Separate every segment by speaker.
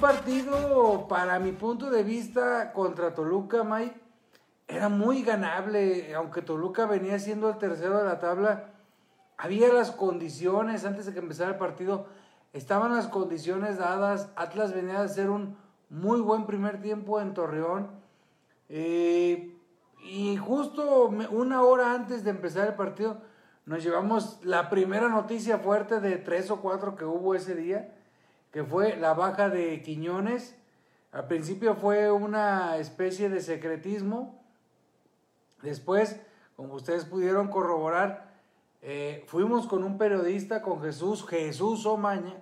Speaker 1: partido, para mi punto de vista, contra Toluca, May, era muy ganable, aunque Toluca venía siendo el tercero de la tabla, había las condiciones, antes de que empezara el partido, estaban las condiciones dadas, Atlas venía a hacer un muy buen primer tiempo en Torreón, eh, y justo una hora antes de empezar el partido, nos llevamos la primera noticia fuerte de tres o cuatro que hubo ese día, que fue la baja de Quiñones. Al principio fue una especie de secretismo. Después, como ustedes pudieron corroborar, eh, fuimos con un periodista, con Jesús, Jesús Omaña,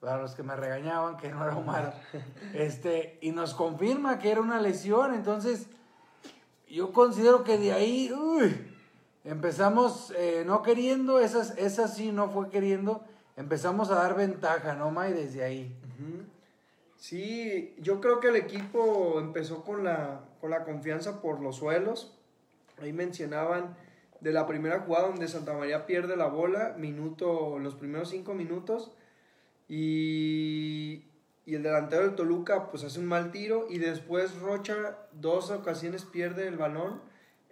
Speaker 1: para los que me regañaban que no era Omar, este, y nos confirma que era una lesión. Entonces, yo considero que de ahí, empezamos eh, no queriendo, esas, esa sí no fue queriendo empezamos a dar ventaja, ¿no, May? Desde ahí.
Speaker 2: Sí, yo creo que el equipo empezó con la, con la confianza por los suelos. Ahí mencionaban de la primera jugada donde Santa María pierde la bola, minuto, los primeros cinco minutos, y, y el delantero del Toluca pues hace un mal tiro, y después Rocha dos ocasiones pierde el balón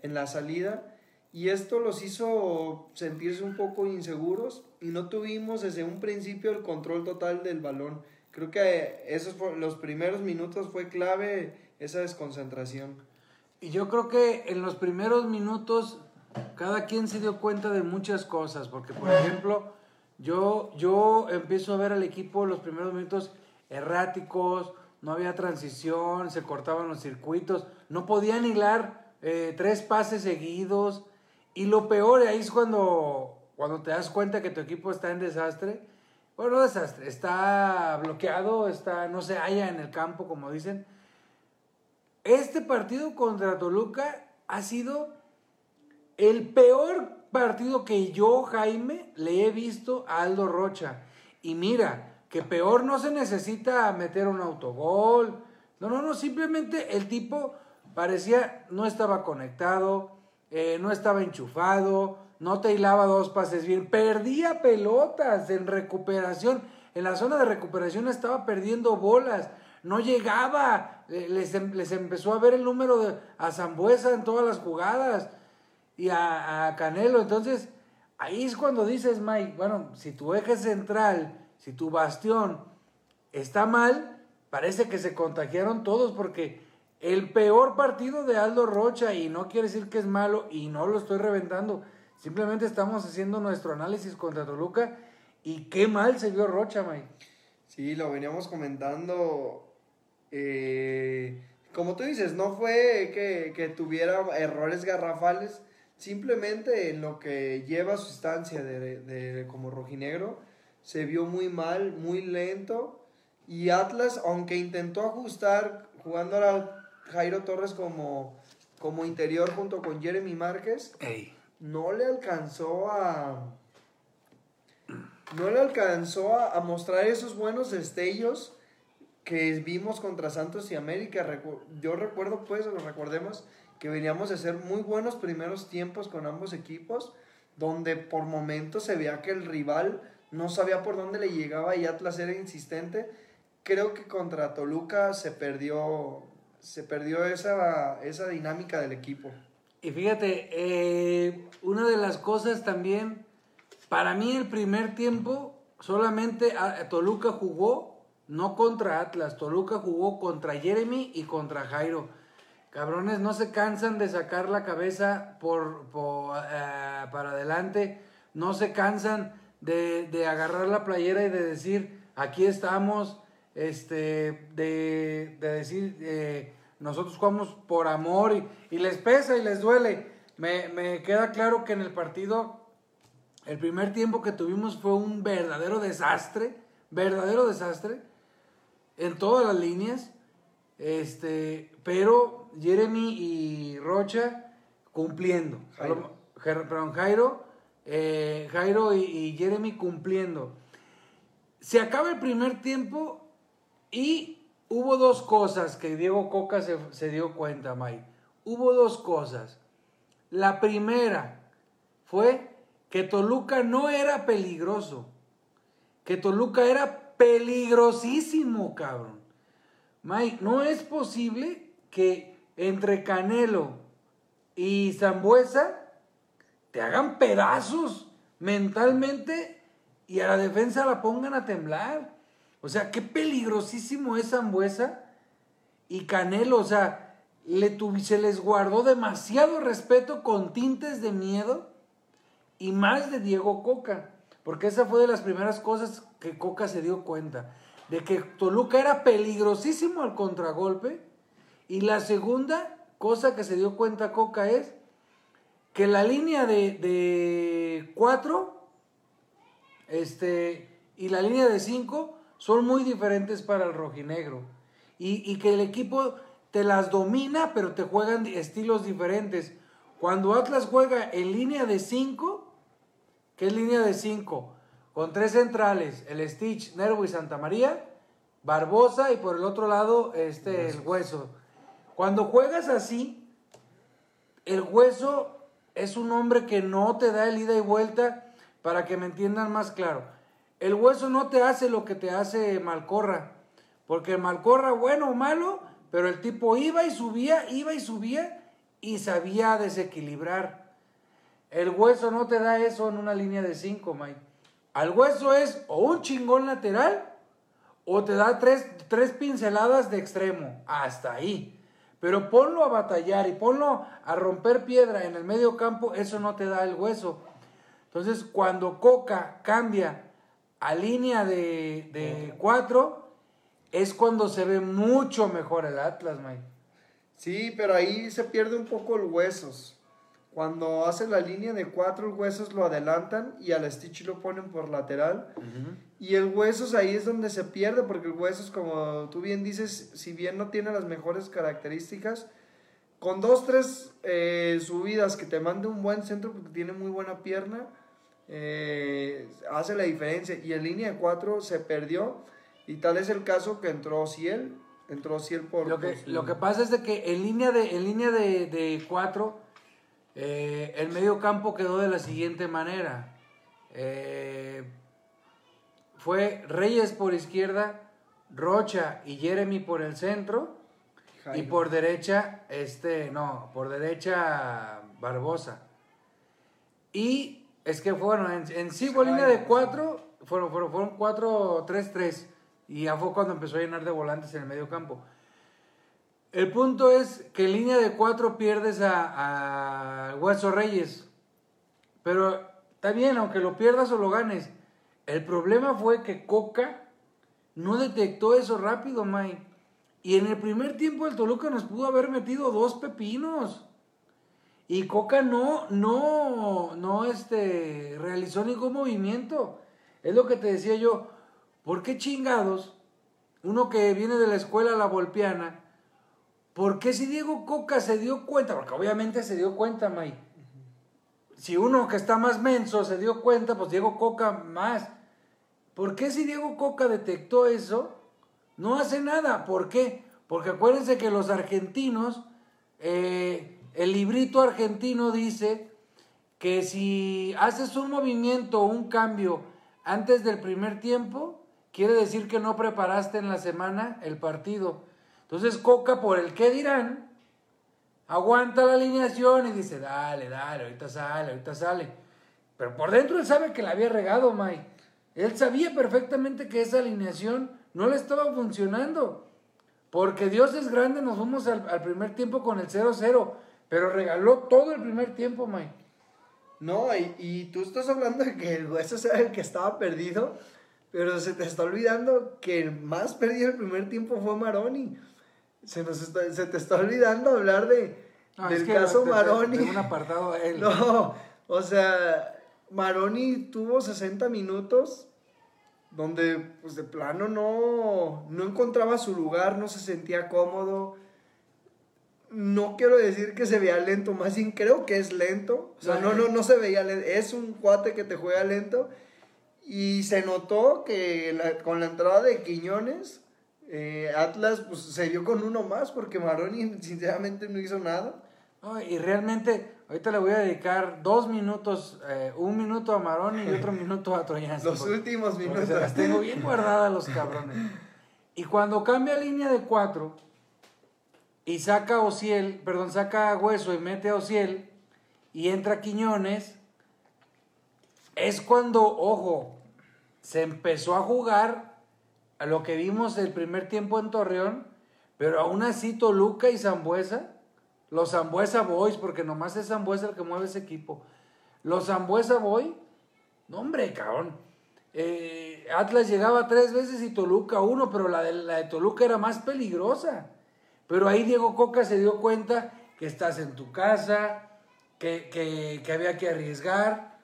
Speaker 2: en la salida, y esto los hizo sentirse un poco inseguros no tuvimos desde un principio el control total del balón. Creo que esos los primeros minutos fue clave esa desconcentración.
Speaker 1: Y yo creo que en los primeros minutos cada quien se dio cuenta de muchas cosas, porque por ejemplo, yo, yo empiezo a ver al equipo los primeros minutos erráticos, no había transición, se cortaban los circuitos, no podían hilar eh, tres pases seguidos, y lo peor ahí es cuando, cuando te das cuenta que tu equipo está en desastre. Bueno, no desastre, está bloqueado, está, no se halla en el campo, como dicen. Este partido contra Toluca ha sido el peor partido que yo, Jaime, le he visto a Aldo Rocha. Y mira, que peor no se necesita meter un autogol. No, no, no, simplemente el tipo parecía no estaba conectado, eh, no estaba enchufado, no te hilaba dos pases bien, perdía pelotas en recuperación. En la zona de recuperación estaba perdiendo bolas, no llegaba, les, em, les empezó a ver el número de, a Zambuesa en todas las jugadas y a, a, Canelo. Entonces, ahí es cuando dices, Mike, bueno, si tu eje central, si tu bastión está mal, parece que se contagiaron todos porque el peor partido de Aldo Rocha y no quiere decir que es malo y no lo estoy reventando. Simplemente estamos haciendo nuestro análisis contra Toluca y qué mal se vio Rocha, May.
Speaker 2: Sí, lo veníamos comentando. Eh, como tú dices, no fue que, tuviera errores garrafales, simplemente en lo que lleva su estancia de, de, como rojinegro, se vio muy mal, muy lento. Y Atlas, aunque intentó ajustar jugando a Jairo Torres como, como interior junto con Jeremy Márquez, no le alcanzó a. No le alcanzó a, mostrar esos buenos destellos que vimos contra Santos y América. Yo recuerdo, pues, lo recordemos, que veníamos de hacer muy buenos primeros tiempos con ambos equipos, donde por momentos se veía que el rival no sabía por dónde le llegaba y Atlas era insistente. Creo que contra Toluca se perdió, se perdió esa, esa dinámica del equipo.
Speaker 1: Y fíjate, eh, una de las cosas también, para mí el primer tiempo, solamente Toluca jugó, no contra Atlas, Toluca jugó contra Jeremy y contra Jairo. Cabrones, no se cansan de sacar la cabeza por, eh, para adelante, no se cansan de, de agarrar la playera y de decir, aquí estamos, este, de, decir, eh, nosotros jugamos por amor y, les pesa y les duele. Me, queda claro que en el partido, el primer tiempo que tuvimos fue un verdadero desastre, verdadero desastre, en todas las líneas. Este, pero Jeremy y Rocha cumpliendo. Jairo. Perdón, Jairo, eh, Jairo y, y Jeremy cumpliendo. Se acaba el primer tiempo y hubo dos cosas que Diego Coca se, dio cuenta, May. Hubo dos cosas. La primera fue que Toluca no era peligroso, que Toluca era peligrosísimo, cabrón. Mike, no es posible que entre Canelo y Zambuesa te hagan pedazos mentalmente y a la defensa la pongan a temblar. O sea, qué peligrosísimo es Zambuesa y Canelo. O sea, le se les guardó demasiado respeto con tintes de miedo y más de Diego Coca. Porque esa fue de las primeras cosas que Coca se dio cuenta. De que Toluca era peligrosísimo al contragolpe. Y la segunda cosa que se dio cuenta Coca es que la línea de, de cuatro este, y la línea de cinco son muy diferentes para el rojinegro. Y, y que el equipo te las domina, pero te juegan estilos diferentes. Cuando Atlas juega en línea de 5, ¿qué es línea de 5? Con tres centrales, el Stitch, Nervo y Santa María, Barbosa y por el otro lado este, el hueso. Cuando juegas así, el hueso es un hombre que no te da el ida y vuelta para que me entiendan más claro. El hueso no te hace lo que te hace Malcorra, porque Malcorra, bueno o malo, pero el tipo iba y subía, iba y subía y sabía desequilibrar. El hueso no te da eso en una línea de 5, Mike. Al hueso es o un chingón lateral o te da tres, tres pinceladas de extremo. Hasta ahí. Pero ponlo a batallar y ponlo a romper piedra en el medio campo, eso no te da el hueso. Entonces, cuando Coca cambia a línea de, de cuatro, es cuando se ve mucho mejor el Atlas, Mike.
Speaker 2: Sí, pero ahí se pierde un poco el huesos. Cuando hace la línea de cuatro, huesos lo adelantan y al Stitch lo ponen por lateral. Y el huesos ahí es donde se pierde, porque el huesos, como tú bien dices, si bien no tiene las mejores características, con dos, tres eh, subidas que te mande un buen centro, porque tiene muy buena pierna, eh, hace la diferencia. Y en línea de cuatro se perdió y tal es el caso que entró Ciel, entró Ciel por...
Speaker 1: Lo que, lo que pasa es de que en línea de, en línea de, cuatro, eh, el medio campo quedó de la siguiente manera. Eh, fue Reyes por izquierda, Rocha y Jeremy por el centro. Y por derecha, este, no, por derecha Barbosa. Y es que fueron, en, en sí fue línea de cuatro, fueron, fueron, fueron cuatro, tres, tres. Y ya fue cuando empezó a llenar de volantes en el medio campo. El punto es que en línea de cuatro pierdes a, a Hueso Reyes. Pero está bien, aunque lo pierdas o lo ganes. El problema fue que Coca no detectó eso rápido, Mike. Y en el primer tiempo el Toluca nos pudo haber metido dos pepinos. Y Coca no, no, no este, realizó ningún movimiento. Es lo que te decía yo. ¿Por qué chingados? Uno que viene de la escuela La Volpiana, ¿por qué si Diego Coca se dio cuenta? Porque obviamente se dio cuenta, May. Si uno que está más menso se dio cuenta, pues Diego Coca más. ¿Por qué si Diego Coca detectó eso? No hace nada. ¿Por qué? Porque acuérdense que los argentinos, eh, el librito argentino dice que si haces un movimiento o un cambio antes del primer tiempo, quiere decir que no preparaste en la semana el partido. Entonces Coca, por el qué dirán, aguanta la alineación y dice, dale, dale, ahorita sale, ahorita sale. Pero por dentro él sabe que la había regado, Mike. Él sabía perfectamente que esa alineación no le estaba funcionando. Porque Dios es grande, nos fuimos al, primer tiempo con el 0-0, pero regaló todo el primer tiempo, Mike.
Speaker 2: No, y, y, tú estás hablando de que el hueso era el que estaba perdido. Pero se te está olvidando que el más perdido el primer tiempo fue Maroni. Se, nos se te está olvidando hablar de, del caso Maroni.
Speaker 1: un apartado él.
Speaker 2: No, o sea, Maroni tuvo 60 minutos donde pues de plano no, no encontraba su lugar, no se sentía cómodo. No quiero decir que se veía lento, más bien creo que es lento. O sea, no, no, no se veía lento. Es un cuate que te juega lento y se notó que con la entrada de Quiñones, eh, Atlas pues, se dio con uno más porque Maroni sinceramente no hizo nada.
Speaker 1: y realmente Ahorita le voy a dedicar dos minutos, eh, un minuto a Maroni y otro minuto a Troyansky.
Speaker 2: Los últimos
Speaker 1: porque
Speaker 2: minutos.
Speaker 1: se las tengo bien guardadas los cabrones. Y cuando cambia línea de cuatro y saca a Ociel, perdón, saca a Hueso y mete a Ociel y entra Quiñones, es cuando, ojo, se empezó a jugar a lo que vimos el primer tiempo en Torreón, pero aún así Toluca y Zambuesa, los Zambuesa Boys, porque nomás es Zambuesa el que mueve ese equipo, los Zambuesa Boy, no hombre, cabrón. Eh, Atlas llegaba tres veces y Toluca uno, pero la de, la de Toluca era más peligrosa. Pero ahí Diego Coca se dio cuenta que estás en tu casa, que, que, había que arriesgar.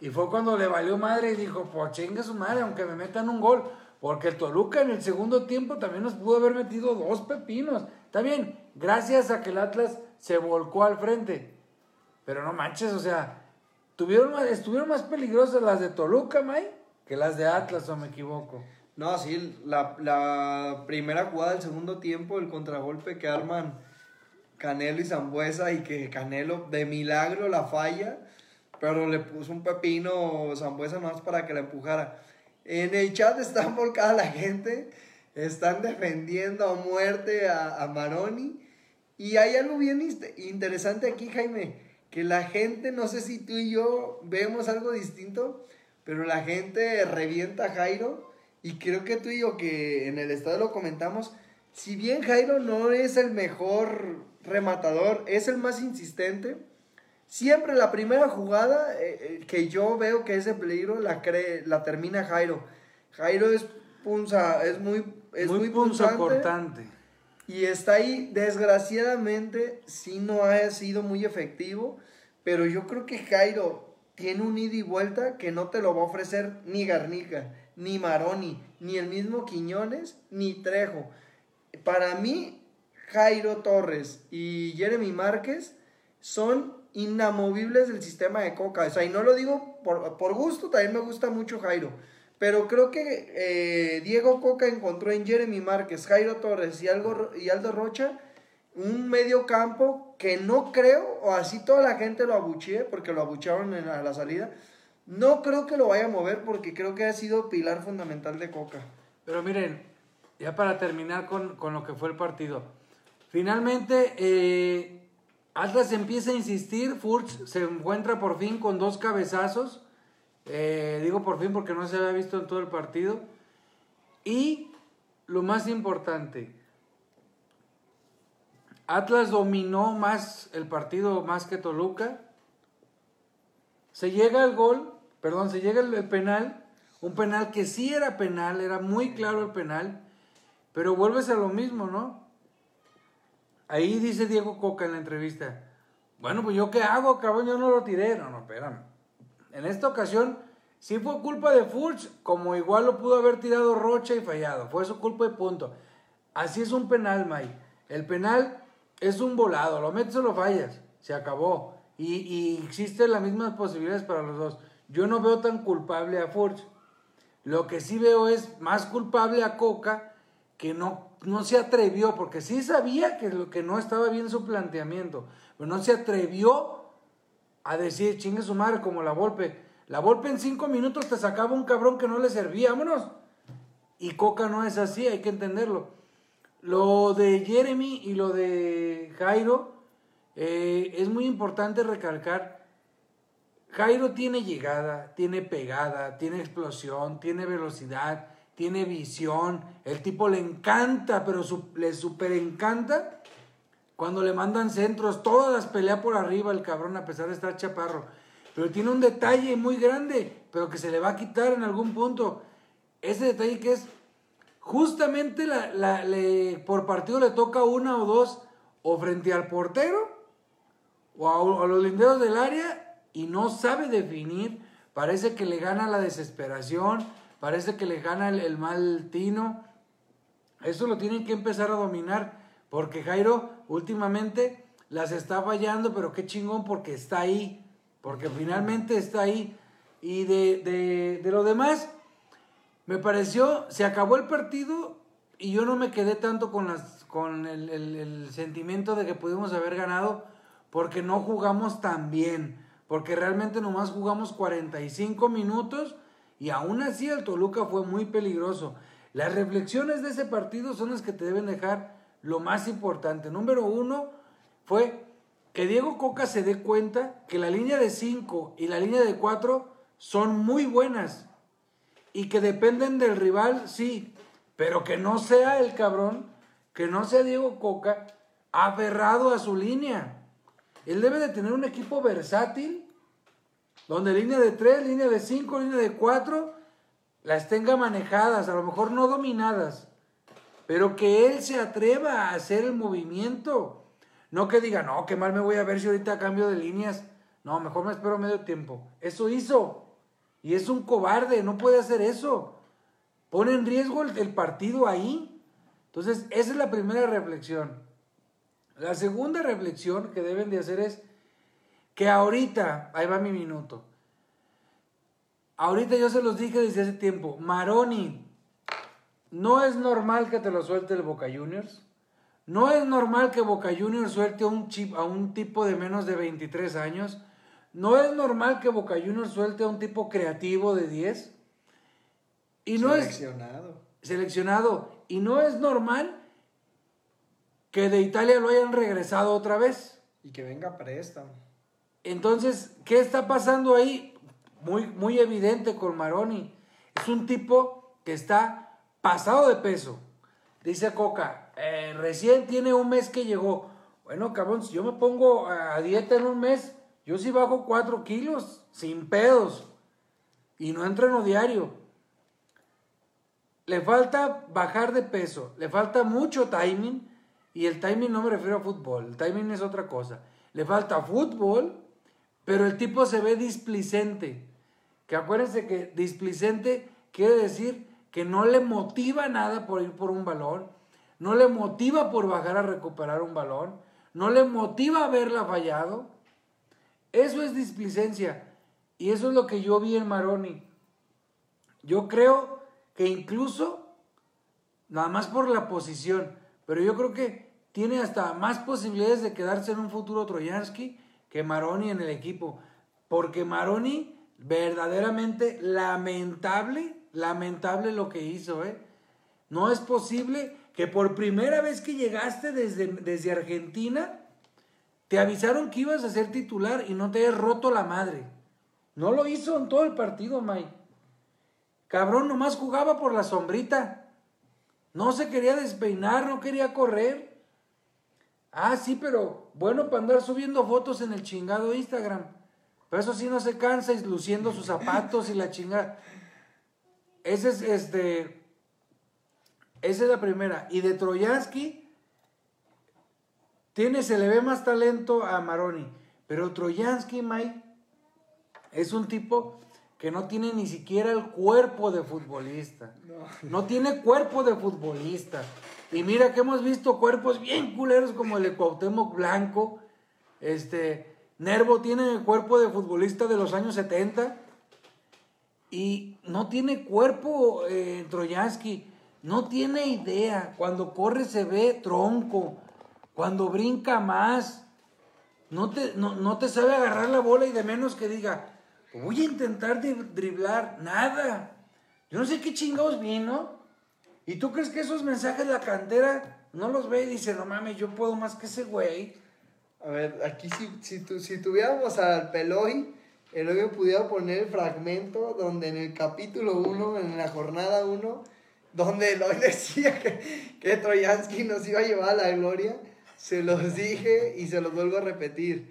Speaker 1: Y fue cuando le valió madre y dijo, pues chingue su madre, aunque me metan un gol. Porque el Toluca en el segundo tiempo también nos pudo haber metido dos pepinos. Está bien, gracias a que el Atlas se volcó al frente. Pero no manches, o sea, tuvieron, más- estuvieron más peligrosas las de Toluca, May, que las de Atlas, o me equivoco.
Speaker 2: No, sí, la, la primera jugada del segundo tiempo, el contragolpe que arman Canelo y Zambuesa y que Canelo de milagro la falla, pero le puso un pepino Zambuesa nomás para que la empujara. En el chat están volcada la gente, están defendiendo a muerte a, a Maroni. Y hay algo bien interesante aquí, Jaime, que la gente, no sé si tú y yo vemos algo distinto, pero la gente revienta a Jairo. Y creo que tú y yo, que en el estado lo comentamos, si bien Jairo no es el mejor rematador, es el más insistente, siempre la primera jugada eh, eh, que yo veo que es de peligro la, cree, la termina Jairo. Jairo es punza, es muy, es muy,
Speaker 1: muy
Speaker 2: punzante.
Speaker 1: punzocortante.
Speaker 2: Y está ahí, desgraciadamente, sí no ha sido muy efectivo, pero yo creo que Jairo tiene un ida y vuelta que no te lo va a ofrecer ni Garnica, ni Maroni, ni el mismo Quiñones, ni Trejo. Para mí, Jairo Torres y Jeremy Márquez son inamovibles del sistema de Coca. O sea, y no lo digo por, por gusto, también me gusta mucho Jairo. Pero creo que eh, Diego Coca encontró en Jeremy Márquez, Jairo Torres y, Algo, y Aldo Rocha un medio campo que no creo, o así toda la gente lo abuchee, porque lo abucharon en la, salida, no creo que lo vaya a mover porque creo que ha sido pilar fundamental de Coca.
Speaker 1: Pero miren, ya para terminar con, con lo que fue el partido. Finalmente, eh, Atlas empieza a insistir, Furch se encuentra por fin con dos cabezazos. Eh, digo por fin porque no se había visto en todo el partido. Y lo más importante, Atlas dominó más el partido más que Toluca. Se llega al gol, perdón, se llega el, penal, un penal que sí era penal, era muy claro el penal, pero vuelves a lo mismo, ¿no? Ahí dice Diego Coca en la entrevista, bueno, pues yo qué hago, cabrón, yo no lo tiré. No, no, espérame. En esta ocasión sí fue culpa de Furch, como igual lo pudo haber tirado Rocha y fallado. Fue su culpa y punto. Así es un penal, May. El penal es un volado, lo metes o lo fallas, se acabó. Y, y existen las mismas posibilidades para los dos. Yo no veo tan culpable a Furch. Lo que sí veo es más culpable a Coca, que no, no se atrevió, porque sí sabía que, lo, que no estaba bien su planteamiento, pero no se atrevió a decir, chingue su madre, como la Volpe. La Volpe en cinco minutos te sacaba un cabrón que no le servía, vámonos. Y Coca no es así, hay que entenderlo. Lo de Jeremy y lo de Jairo, eh, es muy importante recalcar. Jairo tiene llegada, tiene pegada, tiene explosión, tiene velocidad, tiene visión. El tipo le encanta, pero le super encanta cuando le mandan centros. Todas las pelea por arriba el cabrón, a pesar de estar chaparro. Pero tiene un detalle muy grande, pero que se le va a quitar en algún punto. Ese detalle que es justamente por partido le toca una o dos o frente al portero o a los linderos del área y no sabe definir. Parece que le gana la desesperación, parece que le gana el, el mal tino. Eso lo tienen que empezar a dominar porque Jairo últimamente las está fallando, pero qué chingón porque está ahí, porque finalmente está ahí. Y de, de, de lo demás, me pareció, se acabó el partido y yo no me quedé tanto con, las, con el, el- el sentimiento de que pudimos haber ganado, porque no jugamos tan bien, porque realmente nomás jugamos 45 minutos y aún así el Toluca fue muy peligroso. Las reflexiones de ese partido son las que te deben dejar lo más importante. Número uno fue que Diego Coca se dé cuenta que la línea de 5 y la línea de 4 son muy buenas y que dependen del rival, sí, pero que no sea el cabrón, que no sea Diego Coca aferrado a su línea. Él debe de tener un equipo versátil, donde línea de 3, línea de 5, línea de 4, las tenga manejadas, a lo mejor no dominadas, pero que él se atreva a hacer el movimiento. No que diga, no, qué mal me voy a ver si ahorita cambio de líneas. No, mejor me espero medio tiempo. Eso hizo. Y es un cobarde, no puede hacer eso. Pone en riesgo el, partido ahí. Entonces, esa es la primera reflexión. La segunda reflexión que deben de hacer es que ahorita, ahí va mi minuto, ahorita yo se los dije desde hace tiempo, Maroni, no es normal que te lo suelte el Boca Juniors. No es normal que Boca Juniors suelte a un, chip, a un tipo de menos de 23 años. No es normal que Boca Juniors suelte a un tipo creativo de 10. Y no seleccionado. Es, seleccionado. Y no es normal que de Italia lo hayan regresado otra vez.
Speaker 2: Y que venga préstamo.
Speaker 1: Entonces, ¿qué está pasando ahí? Muy, muy evidente con Maroni. Es un tipo que está pasado de peso. Dice Coca, eh, recién tiene un mes que llegó. Bueno, cabrón, si yo me pongo a dieta en un mes, yo sí bajo 4 kilos, sin pedos. Y no entreno diario. Le falta bajar de peso, le falta mucho timing. Y el timing no me refiero a fútbol, el timing es otra cosa. Le falta fútbol, pero el tipo se ve displicente. Que acuérdense que displicente quiere decir que no le motiva nada por ir por un balón, no le motiva por bajar a recuperar un balón, no le motiva haberla fallado. Eso es displicencia. Y eso es lo que yo vi en Maroni. Yo creo que incluso, nada más por la posición, pero yo creo que tiene hasta más posibilidades de quedarse en un futuro Troyansky que Maroni en el equipo. Porque Maroni, verdaderamente lamentable, lamentable lo que hizo, ¿eh? No es posible que por primera vez que llegaste desde, desde Argentina, te avisaron que ibas a ser titular y no te hayas roto la madre. No lo hizo en todo el partido, Mike. Cabrón, nomás jugaba por la sombrita. No se quería despeinar, no quería correr. Ah, sí, pero bueno para andar subiendo fotos en el chingado Instagram. Pero eso sí no se cansa y luciendo sus zapatos y la chingada. Ese es este. Esa es la primera. Y de Troyansky, tiene, se le ve más talento a Maroni. Pero Troyansky, Mike, es un tipo que no tiene ni siquiera el cuerpo de futbolista. No. no tiene cuerpo de futbolista. Y mira que hemos visto cuerpos bien culeros como el de Cuauhtémoc Blanco. Este, Nervo tiene el cuerpo de futbolista de los años 70. Y no tiene cuerpo eh, Troyansky. No tiene idea. Cuando corre se ve tronco. Cuando brinca más. No te, no, no te sabe agarrar la bola y de menos que diga, voy a intentar driblar. Nada. Yo no sé qué chingados vino. ¿Y tú crees que esos mensajes de la cantera no los ve y dice, no mames, yo puedo más que ese güey?
Speaker 2: A ver, aquí si, si, tu, si tuviéramos al Peloy, el pudiera poner el fragmento donde en el capítulo 1, en la jornada 1, donde Eloy decía que, que Troyansky nos iba a llevar a la gloria, se los dije y se los vuelvo a repetir.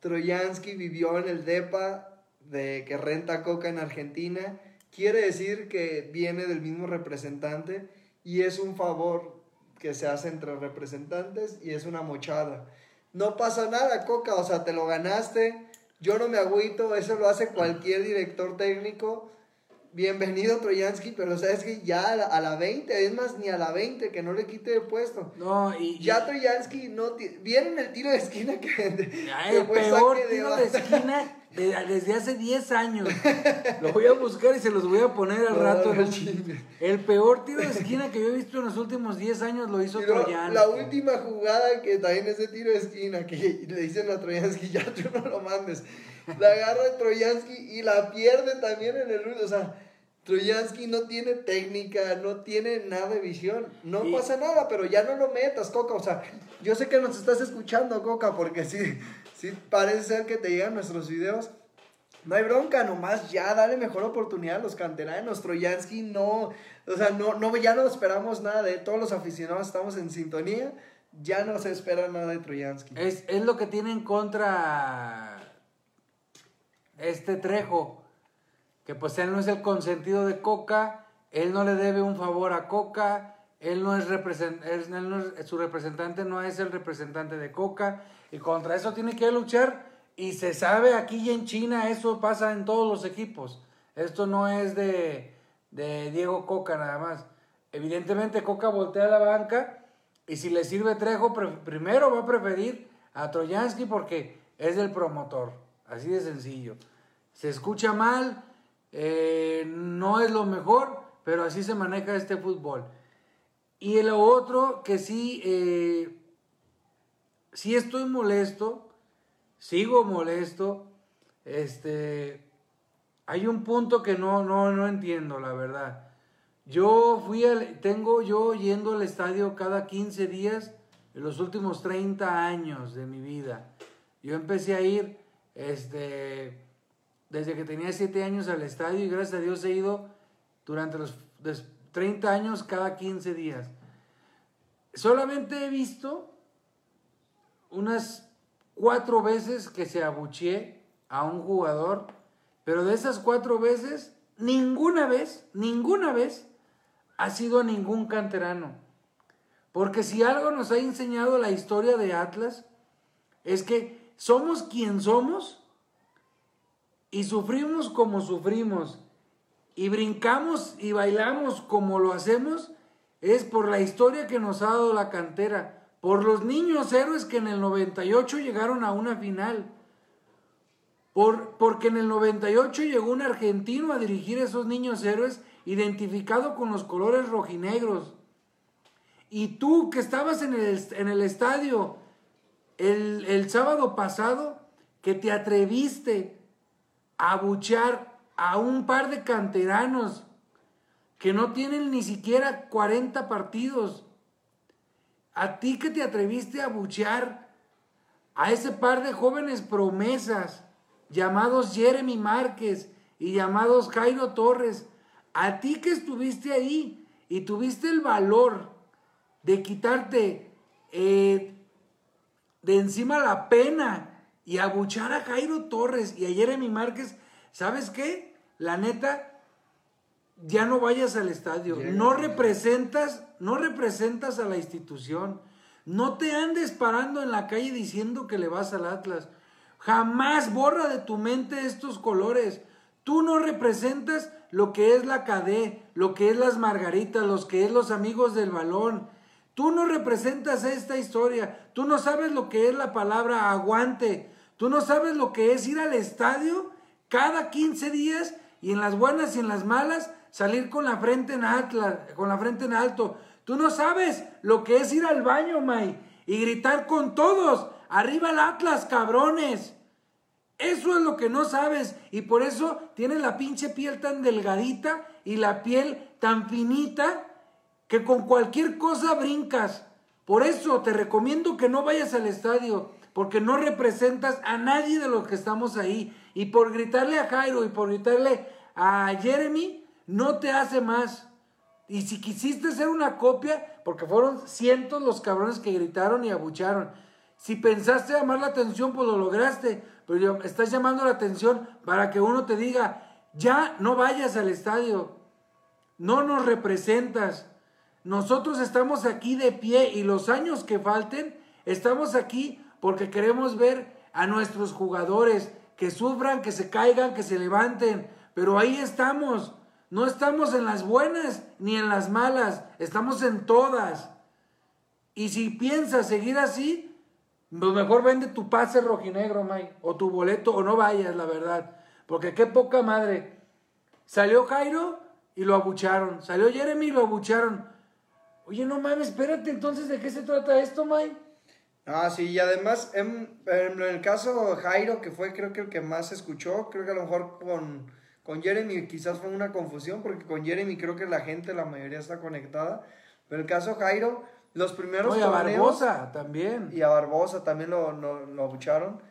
Speaker 2: Troyansky vivió en el DEPA de que renta coca en Argentina quiere decir que viene del mismo representante y es un favor que se hace entre representantes y es una mochada. No pasa nada, Coca, o sea, te lo ganaste, yo no me agüito, eso lo hace cualquier director técnico. Bienvenido Troyansky, pero sabes que ya a la, 20, es más, ni a la 20, que no le quite de puesto.
Speaker 1: No, y.
Speaker 2: Ya Troyansky no. Viene en el tiro de esquina que.
Speaker 1: el peor tiro de esquina desde hace 10 años. Lo voy a buscar y se los voy a poner al rato. el peor tiro de esquina que yo he visto en los últimos 10 años lo hizo Troyansky.
Speaker 2: La última jugada que también ese tiro de esquina que le dicen a Troyansky, ya tú no lo mandes. La agarra Troyansky y la pierde también en el O sea, Troyansky no tiene técnica, no tiene nada de visión. No pasa nada, pero ya no lo metas, Coca. O sea, yo sé que nos estás escuchando, Coca, porque sí, sí parece ser que te llegan nuestros videos. No hay bronca, nomás ya dale mejor oportunidad a los canteranos. Troyansky no, o sea, no, no, ya no esperamos nada de todos los aficionados, estamos en sintonía. Ya no se espera nada de Troyansky.
Speaker 1: Es, es lo que tiene en contra este Trejo que pues él no es el consentido de Coca, él no le debe un favor a Coca, él no es, su representante no es el representante de Coca, y contra eso tiene que luchar, y se sabe aquí y en China, eso pasa en todos los equipos, esto no es de, Diego Coca nada más. Evidentemente Coca voltea a la banca, y si le sirve Trejo, primero va a preferir a Troyansky porque es el promotor, así de sencillo. Se escucha mal, eh, no es lo mejor, pero así se maneja este fútbol. Y lo otro que sí, eh, sí estoy molesto, sigo molesto, este, hay un punto que no, no, no entiendo, la verdad. Yo fui tengo yo yendo al estadio cada 15 días en los últimos 30 años de mi vida. Yo empecé a ir, este, desde que tenía 7 años al estadio y gracias a Dios he ido durante los 30 años cada 15 días. Solamente he visto unas cuatro veces que se abucheé a un jugador, pero de esas cuatro veces, ninguna vez, ninguna vez ha sido ningún canterano. Porque si algo nos ha enseñado la historia de Atlas, es que somos quien somos y sufrimos como sufrimos y brincamos y bailamos como lo hacemos, es por la historia que nos ha dado la cantera, por los niños héroes que en el 98 llegaron a una final, por, porque en el 98 llegó un argentino a dirigir a esos niños héroes identificado con los colores rojinegros. Y tú que estabas en el, en el estadio el, el sábado pasado, que te atreviste abuchar a un par de canteranos que no tienen ni siquiera 40 partidos. A ti que te atreviste a abuchear a ese par de jóvenes promesas llamados Jeremy Márquez y llamados Jairo Torres, a ti que estuviste ahí y tuviste el valor de quitarte eh, de encima la pena y abuchar a Jairo Torres y a Jeremy Márquez, ¿sabes qué? La neta, ya no vayas al estadio. No representas, no representas a la institución. No te andes parando en la calle diciendo que le vas al Atlas. Jamás borra de tu mente estos colores. Tú no representas lo que es la CADE, lo que es las Margaritas, los que es los amigos del balón. Tú no representas esta historia. Tú no sabes lo que es la palabra aguante. Tú no sabes lo que es ir al estadio cada 15 días y en las buenas y en las malas salir con la frente en alto, con la frente en alto. Tú no sabes lo que es ir al baño, May, y gritar con todos, arriba el Atlas, cabrones. Eso es lo que no sabes y por eso tienes la pinche piel tan delgadita y la piel tan finita que con cualquier cosa brincas. Por eso te recomiendo que no vayas al estadio porque no representas a nadie de los que estamos ahí. Y por gritarle a Jairo y por gritarle a Jeremy, no te hace más. Y si quisiste ser una copia, porque fueron cientos los cabrones que gritaron y abucharon. Si pensaste llamar la atención, pues lo lograste. Pero estás llamando la atención para que uno te diga, ya no vayas al estadio. No nos representas. Nosotros estamos aquí de pie y los años que falten, estamos aquí porque queremos ver a nuestros jugadores que sufran, que se caigan, que se levanten, pero ahí estamos. No estamos en las buenas ni en las malas, estamos en todas. Y si piensas seguir así, Pues mejor vende tu pase rojinegro, May, o tu boleto, o no vayas, la verdad. Porque qué poca madre. Salió Jairo y lo abucharon. Salió Jeremy y lo abucharon. Oye, no mames, espérate, entonces, ¿de qué se trata esto, May?
Speaker 2: Ah, sí, y además, en, en el caso Jairo, que fue creo que el que más se escuchó, creo que a lo mejor con, con Jeremy quizás fue una confusión, porque con Jeremy creo que la gente, la mayoría está conectada. Pero el caso Jairo, los primeros
Speaker 1: Oye, a
Speaker 2: torneos-
Speaker 1: Barbosa también.
Speaker 2: y a Barbosa también lo, lo, lo abucharon.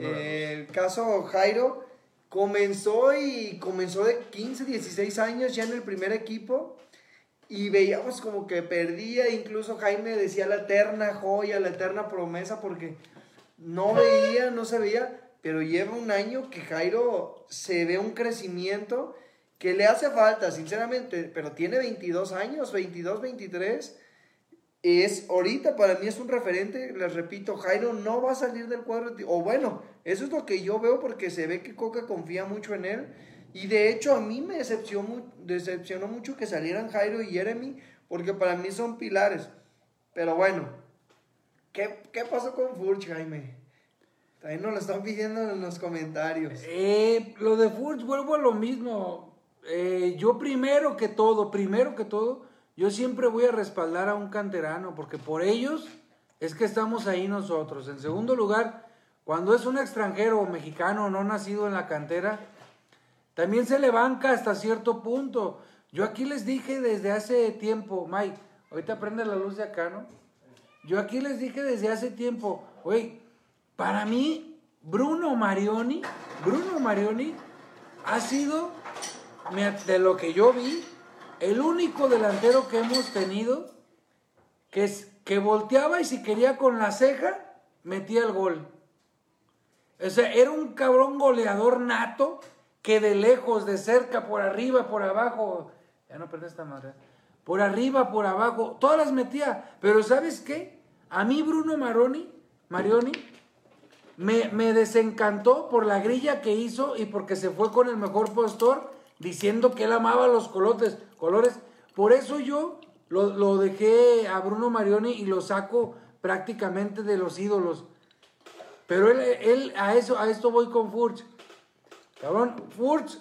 Speaker 2: Eh, el caso Jairo comenzó y comenzó de 15, 16 años ya en el primer equipo y veíamos como que perdía, incluso Jaime decía la eterna joya, la eterna promesa porque no veía, no se veía, pero lleva un año que Jairo se ve un crecimiento que le hace falta, sinceramente, pero tiene 22 años, 22, 23 es ahorita para mí es un referente, les repito, Jairo no va a salir del cuadro, o bueno, eso es lo que yo veo porque se ve que Coca confía mucho en él y de hecho a mí me decepcionó, decepcionó mucho que salieran Jairo y Jeremy porque para mí son pilares, pero bueno, ¿qué, qué pasó con Furch, Jaime? También nos lo están pidiendo en los comentarios.
Speaker 1: Eh, lo de Furch, vuelvo a lo mismo. Eh, yo primero que todo, primero que todo, yo siempre voy a respaldar a un canterano, porque por ellos es que estamos ahí nosotros. En segundo lugar, cuando es un extranjero o mexicano no nacido en la cantera, también se le banca hasta cierto punto. Yo aquí les dije desde hace tiempo, Mike, ahorita prende la luz de acá, ¿no? Yo aquí les dije desde hace tiempo, güey, para mí, Bruno Marioni, Bruno Marioni ha sido, de lo que yo vi, el único delantero que hemos tenido que, es, que volteaba y si quería con la ceja, metía el gol. O sea, era un cabrón goleador nato que de lejos, de cerca, por arriba, por abajo, ya no perdí esta madre, por arriba, por abajo, todas las metía. Pero ¿sabes qué? A mí Bruno Maroni, Marioni, me, me desencantó por la grilla que hizo y porque se fue con el mejor postor diciendo que él amaba los colotes, colores. Por eso yo lo, lo dejé a Bruno Marioni y lo saco prácticamente de los ídolos. Pero él, él a eso, a esto voy con Furch. Cabrón, Furch,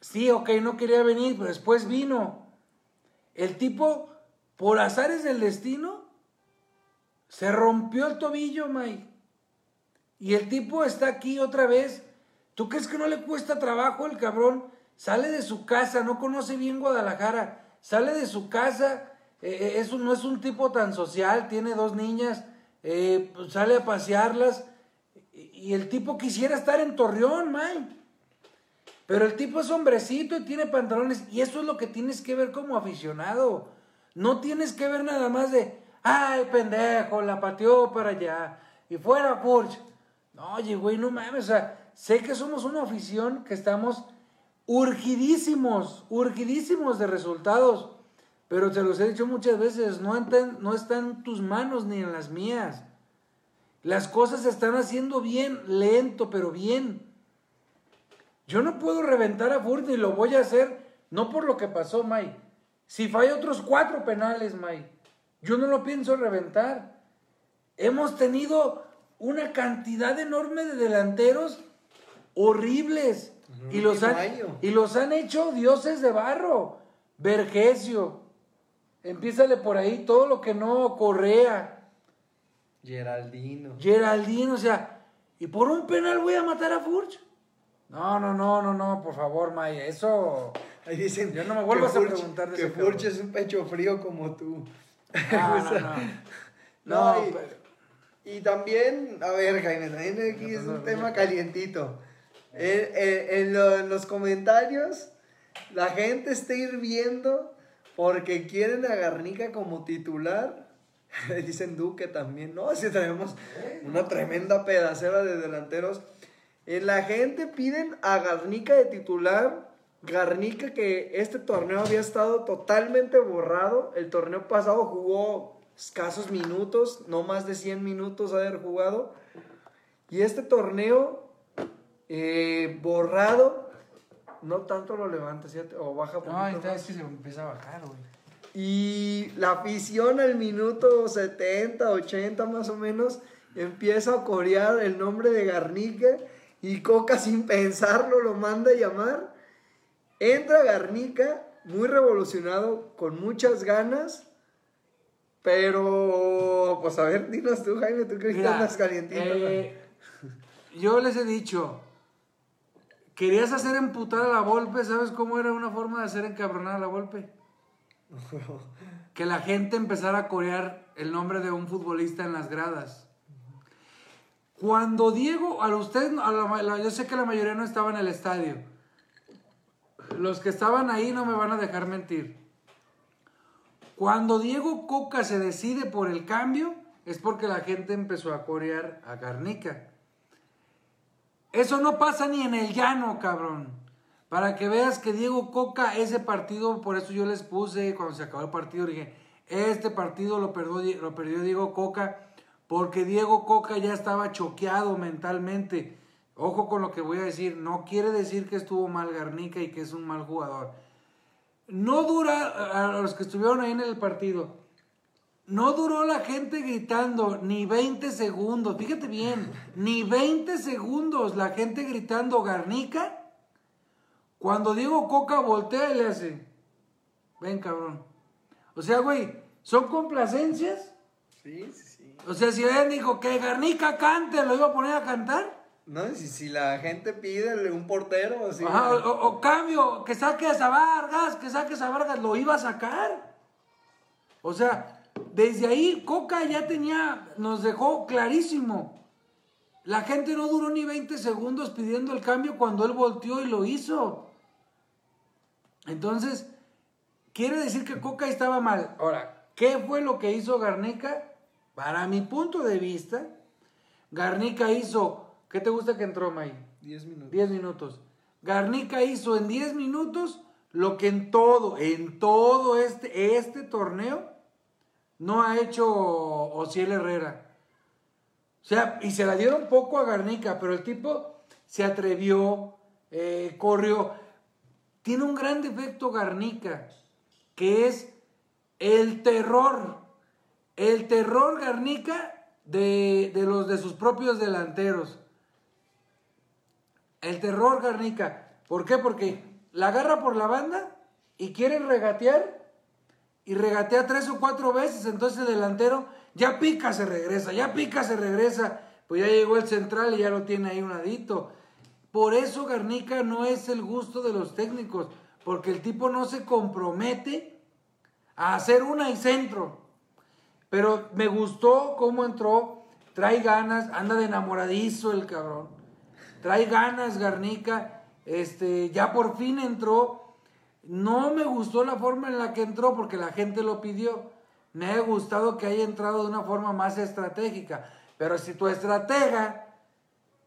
Speaker 1: sí, ok, no quería venir, pero después vino. El tipo, por azares del destino, se rompió el tobillo, Mike. Y el tipo está aquí otra vez. ¿Tú crees que no le cuesta trabajo el cabrón? Sale de su casa, no conoce bien Guadalajara. Sale de su casa, eh, eh, no es un tipo tan social, tiene dos niñas, eh, pues sale a pasearlas. Y, el tipo quisiera estar en Torreón, Mike. Pero el tipo es hombrecito y tiene pantalones. Y eso es lo que tienes que ver como aficionado. No tienes que ver nada más de, ay, pendejo, la pateó para allá. Y fuera Furch. No, oye, güey, no mames. O sea, sé que somos una afición que estamos urgidísimos, urgidísimos de resultados. Pero te los he dicho muchas veces, no, no está en tus manos ni en las mías. Las cosas se están haciendo bien, lento, pero bien. Yo no puedo reventar a Furt y lo voy a hacer, no por lo que pasó, May. Si falla otros cuatro penales, May, yo no lo pienso reventar. Hemos tenido una cantidad enorme de delanteros horribles y los, han, y los han hecho dioses de barro. Vergesio, empiézale por ahí todo lo que no Correa,
Speaker 2: Geraldino.
Speaker 1: Geraldine, o sea, y por un penal voy a matar a Furch. No, no, no, no, no, por favor, Maya, eso.
Speaker 2: Ahí dicen
Speaker 1: Ya no me vuelvas a preguntar de
Speaker 2: que Furch es un pecho frío como tú.
Speaker 1: No, no, no.
Speaker 2: No,
Speaker 1: No,
Speaker 2: y,
Speaker 1: pero-
Speaker 2: y también, a ver, Jaime, también aquí es un tema calientito. En, en- en lo- en los comentarios, la gente está hirviendo porque quieren a Garnica como titular. Dicen Duque también, ¿no? Si tenemos una tremenda pedacera de delanteros. Eh, la gente piden a Garnica de titular. Garnica que este torneo había estado totalmente borrado. El torneo pasado jugó escasos minutos, no más de 100 minutos haber jugado. Y este torneo eh, borrado, no tanto lo levanta ¿sí? o baja
Speaker 1: No,
Speaker 2: poquito
Speaker 1: es que se empieza a bajar, güey.
Speaker 2: Y la afición al minuto 70, 80 más o menos empieza a corear el nombre de Garnica y Coca sin pensarlo lo manda a llamar. Entra Garnica, muy revolucionado, con muchas ganas. Pero, pues a ver, dinos tú, Jaime, tú que
Speaker 1: Mira,
Speaker 2: andas calientito.
Speaker 1: eh, yo les he dicho, querías hacer emputar a la Volpe, ¿sabes cómo era una forma de hacer encabronar a la Volpe? Que la gente empezara a corear el nombre de un futbolista en las gradas. Cuando Diego, a ustedes, yo sé que la mayoría no estaba en el estadio. Los que estaban ahí no me van a dejar mentir. Cuando Diego Coca se decide por el cambio, es porque la gente empezó a corear a Garnica. Eso no pasa ni en el llano, cabrón. Para que veas que Diego Coca, ese partido, por eso yo les puse, cuando se acabó el partido, dije, este partido lo perdió, lo perdió Diego Coca, porque Diego Coca ya estaba choqueado mentalmente. Ojo con lo que voy a decir, no quiere decir que estuvo mal Garnica y que es un mal jugador. No dura, a los que estuvieron ahí en el partido, no duró la gente gritando ni 20 segundos, fíjate bien, ni 20 segundos la gente gritando Garnica. Cuando Diego Coca voltea y le hace, ven cabrón. O sea, güey, son complacencias.
Speaker 2: Sí, sí, sí.
Speaker 1: O sea, si él dijo que Garnica cante, lo iba a poner a cantar.
Speaker 2: No, si, si la gente pide un portero, así.
Speaker 1: Ajá, o, o- o cambio, que saque a Vargas, que saque a Vargas, lo iba a sacar. O sea, desde ahí Coca ya tenía, nos dejó clarísimo. La gente no duró ni 20 segundos pidiendo el cambio cuando él volteó y lo hizo. Entonces, quiere decir que Coca estaba mal. Ahora, ¿qué fue lo que hizo Garnica? Para mi punto de vista, Garnica hizo, ¿qué te gusta que entró, May?
Speaker 2: 10 minutos.
Speaker 1: 10 minutos. Garnica hizo en 10 minutos lo que en todo, en todo este, este torneo no ha hecho Ociel Herrera. O sea, y se la dieron poco a Garnica, pero el tipo se atrevió, eh, corrió. Tiene un gran defecto Garnica, que es el terror. El terror Garnica de, de los de sus propios delanteros. El terror Garnica. ¿Por qué? Porque la agarra por la banda y quiere regatear y regatea tres o cuatro veces. Entonces el delantero ya pica, se regresa, ya pica, se regresa. Pues ya llegó el central y ya lo tiene ahí un ladito. Por eso Garnica no es el gusto de los técnicos, porque el tipo no se compromete a hacer una y centro. Pero me gustó cómo entró, trae ganas, anda de enamoradizo el cabrón. Trae ganas Garnica, este, ya por fin entró. No me gustó la forma en la que entró porque la gente lo pidió. Me ha gustado que haya entrado de una forma más estratégica. Pero si tu estratega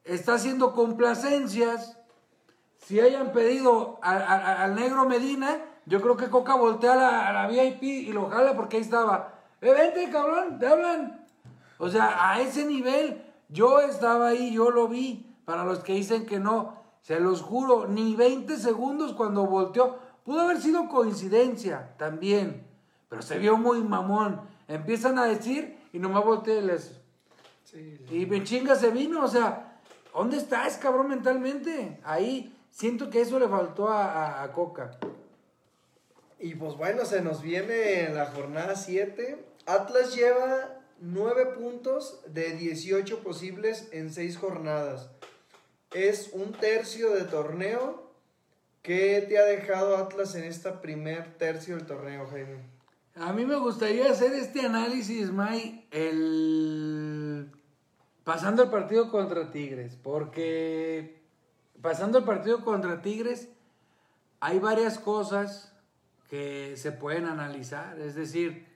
Speaker 1: está haciendo complacencias, si hayan pedido a- a- al negro Medina, yo creo que Coca voltea a la, a la VIP y lo jala porque ahí estaba. ¡Eh, vente, cabrón! ¡Te hablan! O sea, a ese nivel, yo estaba ahí, yo lo vi. Para los que dicen que no, se los juro, ni 20 segundos cuando volteó. Pudo haber sido coincidencia también, pero se vio muy mamón. Empiezan a decir y nomás volteé y les...
Speaker 2: Sí,
Speaker 1: Y Benchinga se vino, o sea, ¿dónde estás, cabrón, mentalmente? Ahí siento que eso le faltó a, a- a Coca.
Speaker 2: Y pues bueno, se nos viene la jornada 7. Atlas lleva 9 puntos de 18 posibles en 6 jornadas. Es un tercio de torneo. ¿Qué te ha dejado Atlas en esta primer tercio del torneo, Jaime?
Speaker 1: A mí me gustaría hacer este análisis, May, el... pasando el partido contra Tigres, porque pasando el partido contra Tigres hay varias cosas que se pueden analizar. Es decir,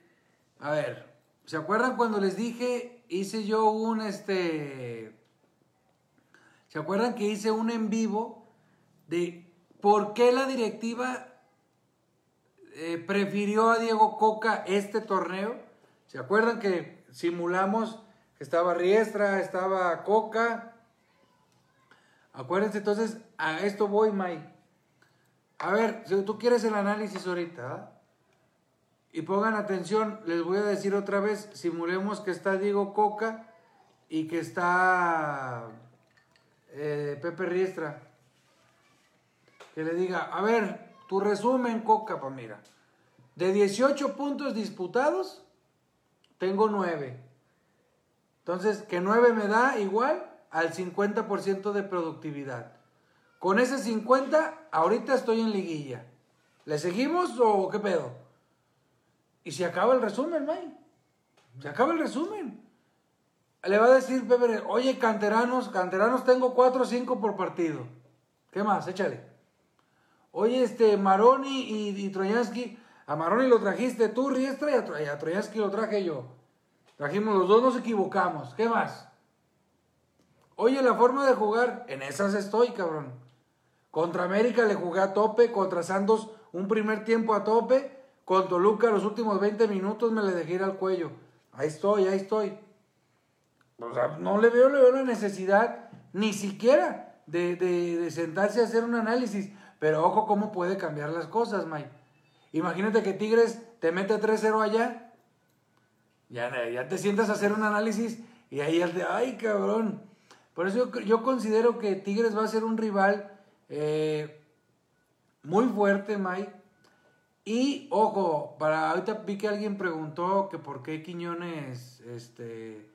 Speaker 1: a ver, ¿se acuerdan cuando les dije, hice yo un, este, ¿se acuerdan que hice un en vivo de por qué la directiva eh, prefirió a Diego Coca este torneo. ¿Se acuerdan que simulamos estaba Riestra, estaba Coca? Acuérdense, entonces, a esto voy, Mike. A ver, si tú quieres el análisis ahorita, ¿ah? y pongan atención, les voy a decir otra vez, simulemos que está Diego Coca y que está eh, Pepe Riestra. Que le diga, a ver, tu resumen, Coca, pues mira. De 18 puntos disputados, tengo 9. Entonces, que 9 me da igual al 50% de productividad. Con ese 50, ahorita estoy en liguilla. ¿Le seguimos o qué pedo? Y se acaba el resumen, May. Se acaba el resumen. Le va a decir Pepe, oye, canteranos, canteranos tengo 4 o 5 por partido. ¿Qué más? Échale. Oye, este, Maroni y, y Troyansky, a Maroni lo trajiste tú, Riestra, y a, Troyansky lo traje yo. Trajimos los dos, nos equivocamos. ¿Qué más? Oye, la forma de jugar, en esas estoy, cabrón. Contra América le jugué a tope, contra Santos un primer tiempo a tope, con Toluca los últimos 20 minutos me le dejé ir al cuello. Ahí estoy, ahí estoy. O sea, no le veo, le veo la necesidad ni siquiera de, de, de sentarse a hacer un análisis. Pero ojo cómo puede cambiar las cosas, Mike. Imagínate que Tigres te mete 3-0 allá. Ya, ya te sientas a hacer un análisis y ahí el de, ay cabrón. Por eso yo, yo, considero que Tigres va a ser un rival eh, muy fuerte, Mike. Y ojo, para ahorita vi que alguien preguntó que por qué Quiñones este,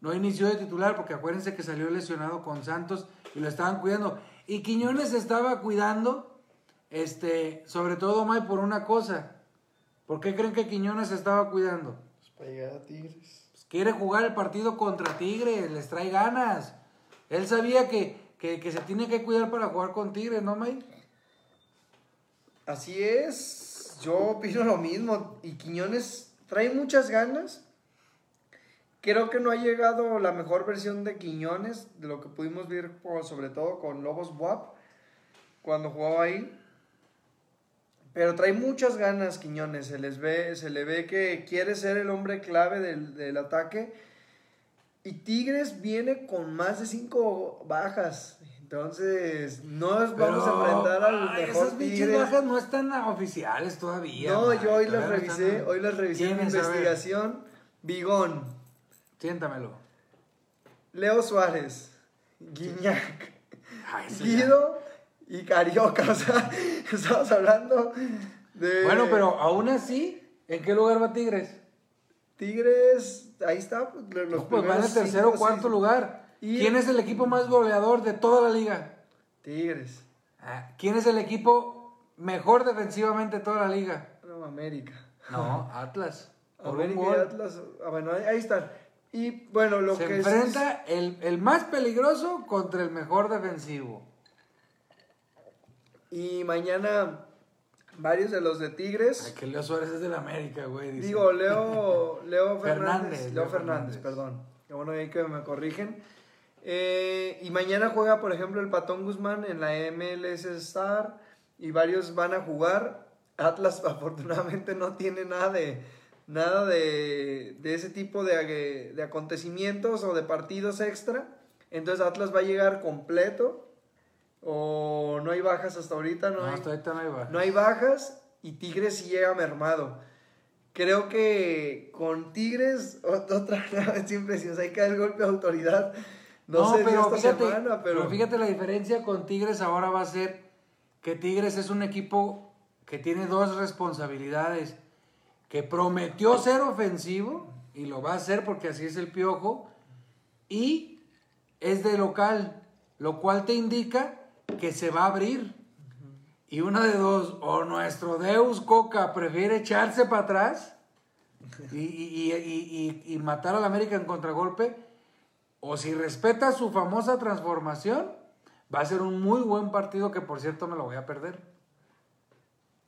Speaker 1: no inició de titular, porque acuérdense que salió lesionado con Santos y lo estaban cuidando. Y Quiñones estaba cuidando, este, sobre todo Mike, por una cosa. ¿Por qué creen que Quiñones estaba cuidando?
Speaker 2: Para llegar a Tigres.
Speaker 1: Pues quiere jugar el partido contra Tigres, les trae ganas. Él sabía que, que, que se tiene que cuidar para jugar con Tigres, ¿no, Mike?
Speaker 2: Así es, yo opino lo mismo. Y Quiñones trae muchas ganas. Creo que no ha llegado la mejor versión de Quiñones, de lo que pudimos ver, sobre todo con Lobos WAP, cuando jugaba ahí. Pero trae muchas ganas Quiñones, se, les ve, se le ve que quiere ser el hombre clave del, del ataque. Y Tigres viene con más de cinco bajas. Entonces, no nos
Speaker 1: Pero,
Speaker 2: vamos a enfrentar al
Speaker 1: ay,
Speaker 2: mejor
Speaker 1: Esas pinches bajas no están oficiales todavía.
Speaker 2: No,
Speaker 1: man.
Speaker 2: yo hoy las revisé,
Speaker 1: están-
Speaker 2: hoy las revisé en investigación. Bigón,
Speaker 1: Siéntamelo.
Speaker 2: Leo Suárez, Guiñac,
Speaker 1: Ay, sí,
Speaker 2: Guido y Carioca. O sea, estamos hablando de.
Speaker 1: Bueno, pero aún así, ¿en qué lugar va Tigres?
Speaker 2: Tigres, ahí está. pues, Los
Speaker 1: No, pues va en el
Speaker 2: primeros
Speaker 1: tercero o
Speaker 2: cinco,
Speaker 1: cuarto lugar.
Speaker 2: Y-
Speaker 1: ¿Quién es el equipo más goleador de toda la liga?
Speaker 2: Tigres.
Speaker 1: Ah, ¿Quién es el equipo mejor defensivamente de toda la liga?
Speaker 2: No, América.
Speaker 1: No, Atlas.
Speaker 2: América y. Atlas. Ah, bueno, ahí, ahí están. Y bueno, lo
Speaker 1: Se
Speaker 2: que es-
Speaker 1: enfrenta el, el más peligroso contra el mejor defensivo.
Speaker 2: Y mañana varios de los de Tigres.
Speaker 1: Ay, que Leo Suárez es del América, güey.
Speaker 2: Digo, Leo, Leo Fernández.
Speaker 1: Fernández,
Speaker 2: Leo
Speaker 1: Leo
Speaker 2: Fernández,
Speaker 1: Fernández.
Speaker 2: perdón. Qué bueno ahí que me corrigen. Eh, y mañana juega, por ejemplo, el Patón Guzmán en la MLS Star. Y varios van a jugar. Atlas, afortunadamente, no tiene nada de. Nada de, de ese tipo de, de acontecimientos o de partidos extra. Entonces Atlas va a llegar completo. O no hay bajas hasta ahorita. No,
Speaker 1: No,
Speaker 2: hay,
Speaker 1: hasta ahorita no hay bajas.
Speaker 2: no hay bajas y Tigres sí llega mermado. Creo que con Tigres, ot- otra vez siempre decimos, hay que dar el golpe de autoridad. No, sé esta
Speaker 1: fíjate,
Speaker 2: semana, pero,
Speaker 1: fíjate la diferencia con Tigres ahora va a ser que Tigres es un equipo que tiene dos responsabilidades. Que prometió ser ofensivo y lo va a hacer porque así es el piojo. Y es de local, lo cual te indica que se va a abrir. Y una de dos, o nuestro Deus Coca prefiere echarse para atrás y, y- y- y- matar al América en contragolpe, o si respeta su famosa transformación, va a ser un muy buen partido que por cierto me lo voy a perder.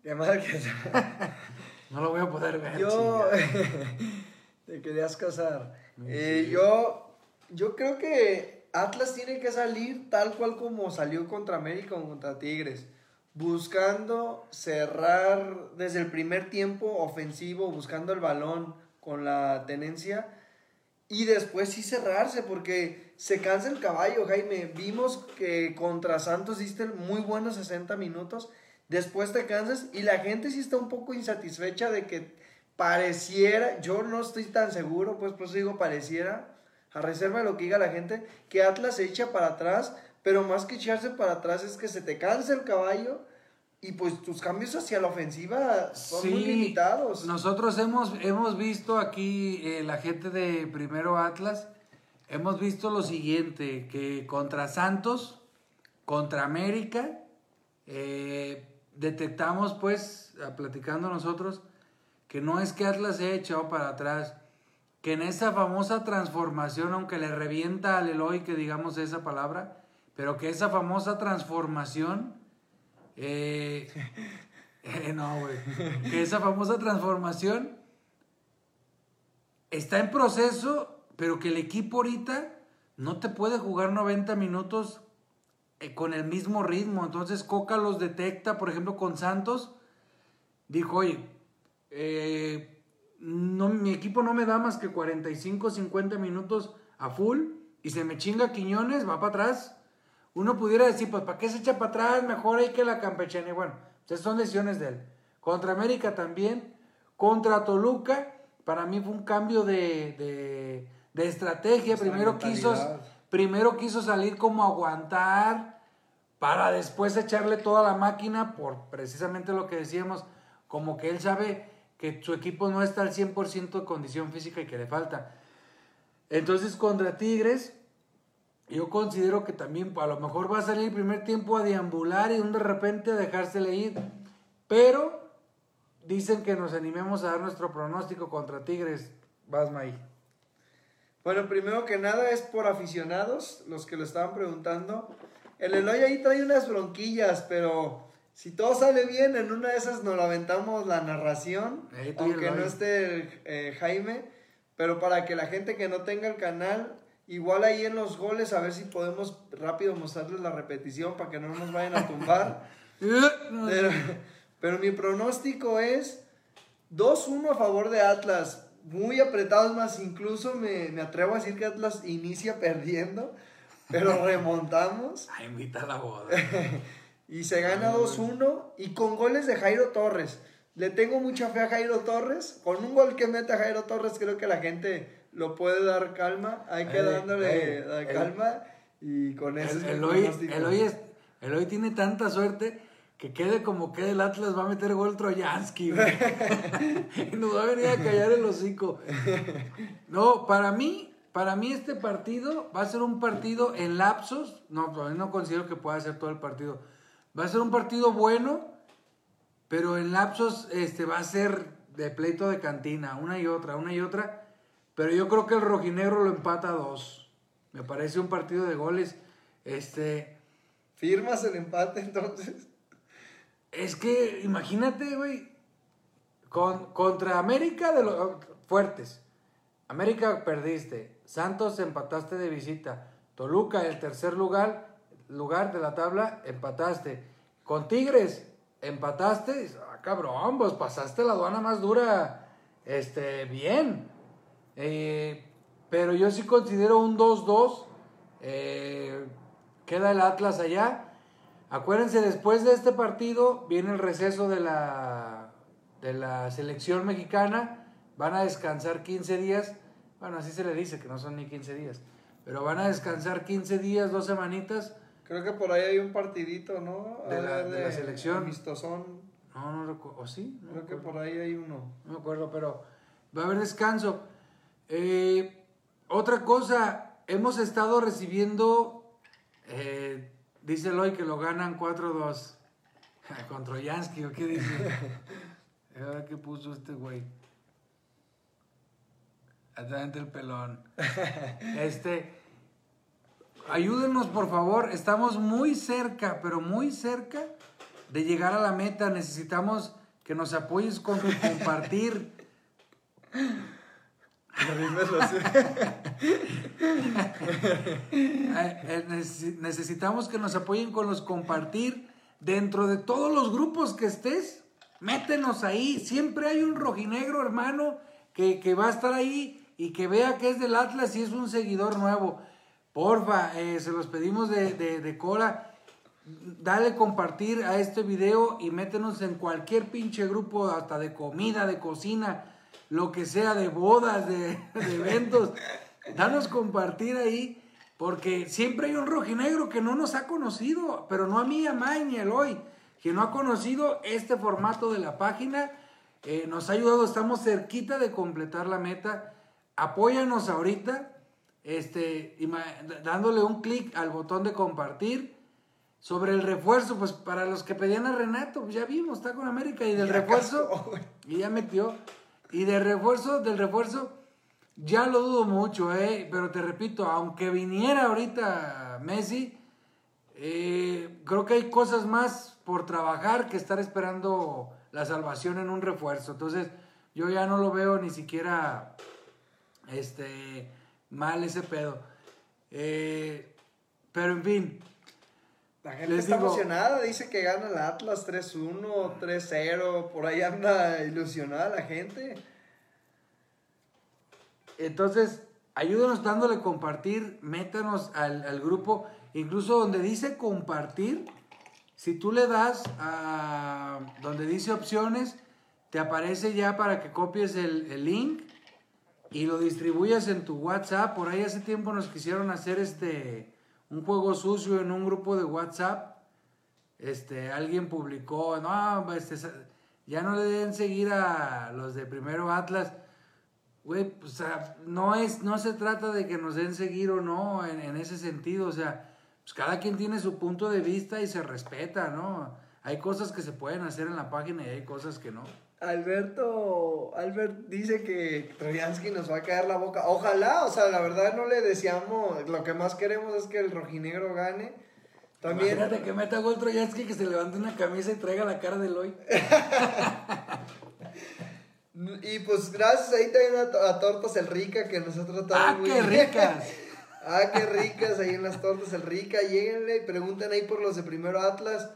Speaker 2: Qué mal que-
Speaker 1: No lo voy a poder ver.
Speaker 2: yo te querías casar.
Speaker 1: Sí.
Speaker 2: Eh, yo, yo creo que Atlas tiene que salir tal cual como salió contra América o contra Tigres. Buscando cerrar desde el primer tiempo ofensivo, buscando el balón con la tenencia. Y después sí cerrarse, porque se cansa el caballo, Jaime. Vimos que contra Santos diste muy buenos 60 minutos. Después te cansas y la gente sí está un poco insatisfecha de que pareciera, yo no estoy tan seguro, pues por eso digo pareciera. A reserva de lo que diga la gente, que Atlas se echa para atrás, pero más que echarse para atrás es que se te cansa el caballo y pues tus cambios hacia la ofensiva son muy limitados.
Speaker 1: Nosotros hemos, hemos visto aquí eh, la gente de Primero Atlas, hemos visto lo siguiente, que contra Santos, contra América, eh, detectamos pues, platicando nosotros, que no es que Atlas se haya echado para atrás, que en esa famosa transformación, aunque le revienta al Eloy que digamos esa palabra, pero que esa famosa transformación, eh, eh, no, güey, que esa famosa transformación está en proceso, pero que el equipo ahorita no te puede jugar 90 minutos eh, con el mismo ritmo. Entonces Coca los detecta, por ejemplo, con Santos. Dijo, oye, no, mi equipo no me da más que 45, 50 minutos a full y se me chinga Quiñones, va para atrás uno pudiera decir, pues, ¿para qué se echa para atrás? Mejor hay que la campechana. Y bueno, esas son decisiones de él. Contra América también. Contra Toluca, para mí fue un cambio de, estrategia. Primero quiso, primero quiso salir como aguantar para después echarle toda la máquina por precisamente lo que decíamos, como que él sabe que su equipo no está al 100% de condición física y que le falta. Entonces contra Tigres, yo considero que también a lo mejor va a salir el primer tiempo a deambular y de repente a dejársele ir. Pero dicen que nos animemos a dar nuestro pronóstico contra Tigres. Vas, May.
Speaker 2: Bueno, primero que nada es por aficionados, los que lo estaban preguntando. El Eloy ahí trae unas bronquillas, pero si todo sale bien, en una de esas nos lamentamos la narración, aunque no esté eh, Jaime. Pero para que la gente que no tenga el canal Igual ahí en los goles, a ver si podemos rápido mostrarles la repetición para que no nos vayan a tumbar. pero, mi pronóstico es 2-1 a favor de Atlas. Muy apretados más, incluso me, atrevo a decir que Atlas inicia perdiendo, pero remontamos.
Speaker 1: A invita a la boda.
Speaker 2: y se gana 2-1 y con goles de Jairo Torres. Le tengo mucha fe a Jairo Torres. Con un gol que mete a Jairo Torres, creo que la gente lo puede dar calma, hay que darle calma y con eso
Speaker 1: el, hoy, el, hoy tiene tanta suerte que quede como quede el Atlas va a meter gol Troyansky y nos va a venir a callar el hocico. No, para mí, para mí este partido va a ser un partido en lapsos, no, no considero que pueda ser todo el partido. Va a ser un partido bueno, pero en lapsos este va a ser de pleito de cantina, una y otra, una y otra pero yo creo que el rojinegro lo empata a dos. Me parece un partido de goles. Este.
Speaker 2: ¿Firmas el empate entonces?
Speaker 1: Es que, imagínate, güey. Con, contra América de los fuertes. América perdiste. Santos empataste de visita. Toluca, el tercer lugar, lugar de la tabla, empataste. Con Tigres, empataste. Ah, cabrón, pues pasaste la aduana más dura. Este, bien. Eh, pero yo sí considero un 2-2. Eh, queda el Atlas allá. Acuérdense, después de este partido viene el receso de la, de la selección mexicana. Van a descansar 15 días. Bueno, así se le dice, que no son ni 15 días. Pero van a descansar 15 días, dos semanitas.
Speaker 2: Creo que por ahí hay un partidito, ¿no?
Speaker 1: De, la, de, la, selección.
Speaker 2: No,
Speaker 1: no recuerdo. ¿O sí?
Speaker 2: Creo que por ahí hay uno.
Speaker 1: No me acuerdo, pero va a haber descanso. Eh, otra cosa, hemos estado recibiendo, eh, dice Eloy que lo ganan 4-2 contra Yansky, ¿o qué dice? ¿Qué puso este güey? Adelante el pelón. Este, ayúdenos por favor, estamos muy cerca, pero muy cerca de llegar a la meta. Necesitamos que nos apoyes con compartir. Eh, necesitamos que nos apoyen con los compartir dentro de todos los grupos que estés. Métenos ahí. Siempre hay un rojinegro, hermano, que, va a estar ahí y que vea que es del Atlas y es un seguidor nuevo. Porfa, eh, se los pedimos de, de. Dale compartir a este video y métenos en cualquier pinche grupo, hasta de comida, de cocina lo que sea de bodas, de, eventos. danos compartir ahí, porque siempre hay un rojinegro que no nos ha conocido, pero no a mí, a May ni que no ha conocido este formato de la página. Eh, nos ha ayudado, estamos cerquita de completar la meta. Apóyanos ahorita, este, dándole un clic al botón de compartir. Sobre el refuerzo, pues para los que pedían a Renato, pues ya vimos, está con América. Y del refuerzo, y ya metió. Y de refuerzo, del refuerzo, ya lo dudo mucho, ¿eh? Pero te repito, aunque viniera ahorita Messi, eh, creo que hay cosas más por trabajar que estar esperando la salvación en un refuerzo. Entonces, yo ya no lo veo ni siquiera este, mal ese pedo. Eh, pero en fin.
Speaker 2: La gente está emocionada, dice que gana el Atlas 3-1, 3-0, por ahí anda ilusionada la gente.
Speaker 1: Entonces, ayúdanos dándole compartir, métanos al, al grupo, incluso donde dice compartir, si tú le das a donde dice opciones, te aparece ya para que copies el, link y lo distribuyas en tu WhatsApp. Por ahí hace tiempo nos quisieron hacer este un juego sucio en un grupo de WhatsApp. Este, alguien publicó, no, este, ya no le den seguir a los de Primero Atlas. Güey, o sea, no, es, no se trata de que nos den seguir o no en, en ese sentido. O sea, pues cada quien tiene su punto de vista y se respeta, ¿no? Hay cosas que se pueden hacer en la página y hay cosas que no.
Speaker 2: Alberto, Albert dice que Troyansky nos va a caer la boca. Ojalá, o sea, la verdad no le deseamos, lo que más queremos es que el rojinegro gane.
Speaker 1: También... Imagínate que meta gol Troyansky que se levante una camisa y traiga la cara de Eloy.
Speaker 2: y pues gracias ahí también a, Tortas el Rica que nos ha tratado
Speaker 1: ¡Ah, qué ricas!
Speaker 2: Ah, qué ricas ahí en las tortas el rica. Lléguenle, pregunten ahí por los de Primero Atlas.